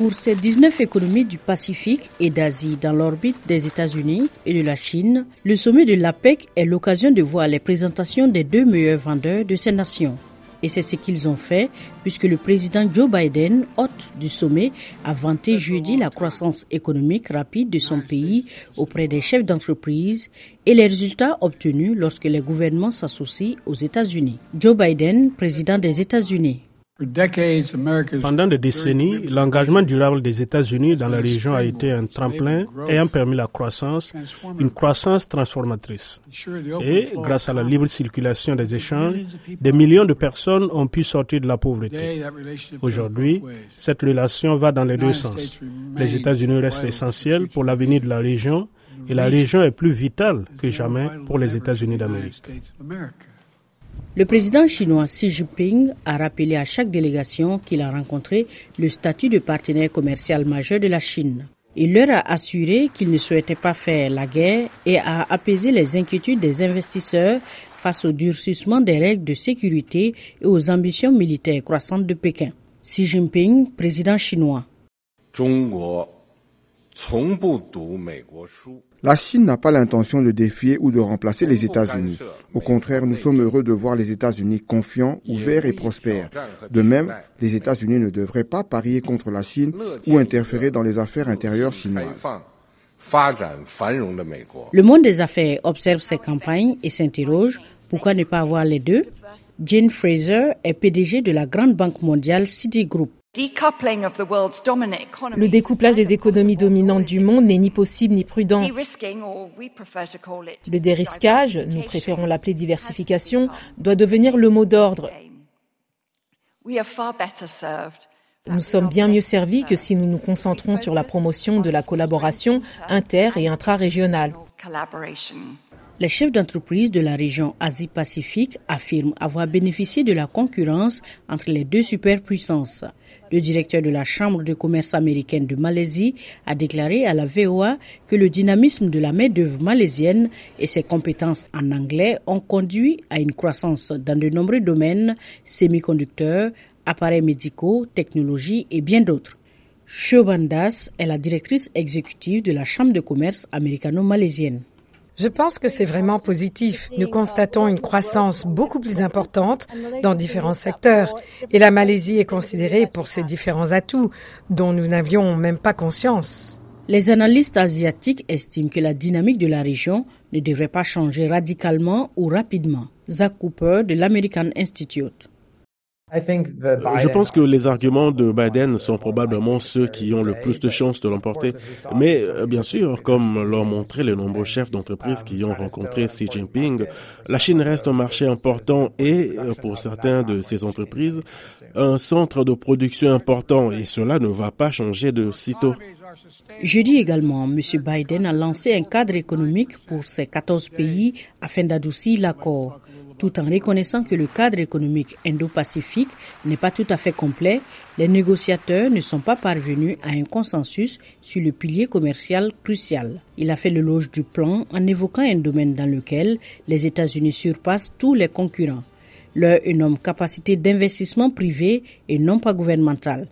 Pour ces 19 économies du Pacifique et d'Asie dans l'orbite des États-Unis et de la Chine, le sommet de l'APEC est l'occasion de voir les présentations des deux meilleurs vendeurs de ces nations. Et c'est ce qu'ils ont fait puisque le président Joe Biden, hôte du sommet, a vanté jeudi la croissance économique rapide de son pays auprès des chefs d'entreprise et les résultats obtenus lorsque les gouvernements s'associent aux États-Unis. Joe Biden, président des États-Unis, pendant des décennies, l'engagement durable des États-Unis dans la région a été un tremplin ayant permis la croissance, une croissance transformatrice. Et grâce à la libre circulation des échanges, des millions de personnes ont pu sortir de la pauvreté. Aujourd'hui, cette relation va dans les deux sens. Les États-Unis restent essentiels pour l'avenir de la région et la région est plus vitale que jamais pour les États-Unis d'Amérique. Le président chinois Xi Jinping a rappelé à chaque délégation qu'il a rencontré le statut de partenaire commercial majeur de la Chine. Il leur a assuré qu'il ne souhaitait pas faire la guerre et a apaisé les inquiétudes des investisseurs face au durcissement des règles de sécurité et aux ambitions militaires croissantes de Pékin. Xi Jinping, président chinois. La Chine n'a pas l'intention de défier ou de remplacer les États-Unis. Au contraire, nous sommes heureux de voir les États-Unis confiants, ouverts et prospères. De même, les États-Unis ne devraient pas parier contre la Chine ou interférer dans les affaires intérieures chinoises. Le monde des affaires observe ces campagnes et s'interroge pourquoi ne pas avoir les deux? Jane Fraser est PDG de la grande banque mondiale Citigroup. Le découplage des économies dominantes du monde n'est ni possible ni prudent. Le dérisquage, nous préférons l'appeler diversification, doit devenir le mot d'ordre. Nous sommes bien mieux servis que si nous nous concentrons sur la promotion de la collaboration inter- et intra-régionale. Les chefs d'entreprise de la région Asie-Pacifique affirment avoir bénéficié de la concurrence entre les deux superpuissances. Le directeur de la Chambre de commerce américaine de Malaisie a déclaré à la VOA que le dynamisme de la main-d'œuvre malaisienne et ses compétences en anglais ont conduit à une croissance dans de nombreux domaines, semi-conducteurs, appareils médicaux, technologies et bien d'autres. Shobandas est la directrice exécutive de la Chambre de commerce américano-malaisienne. Je pense que c'est vraiment positif. Nous constatons une croissance beaucoup plus importante dans différents secteurs et la Malaisie est considérée pour ses différents atouts dont nous n'avions même pas conscience. Les analystes asiatiques estiment que la dynamique de la région ne devrait pas changer radicalement ou rapidement. Zach Cooper de l'American Institute. Je pense que les arguments de Biden sont probablement ceux qui ont le plus de chances de l'emporter. Mais euh, bien sûr, comme l'ont montré les nombreux chefs d'entreprise qui ont rencontré Xi Jinping, la Chine reste un marché important et, euh, pour certains de ces entreprises, un centre de production important et cela ne va pas changer de sitôt. Jeudi également, M. Biden a lancé un cadre économique pour ces 14 pays afin d'adoucir l'accord tout en reconnaissant que le cadre économique indo-pacifique n'est pas tout à fait complet, les négociateurs ne sont pas parvenus à un consensus sur le pilier commercial crucial. Il a fait l'éloge du plan en évoquant un domaine dans lequel les États-Unis surpassent tous les concurrents, leur énorme capacité d'investissement privé et non pas gouvernemental.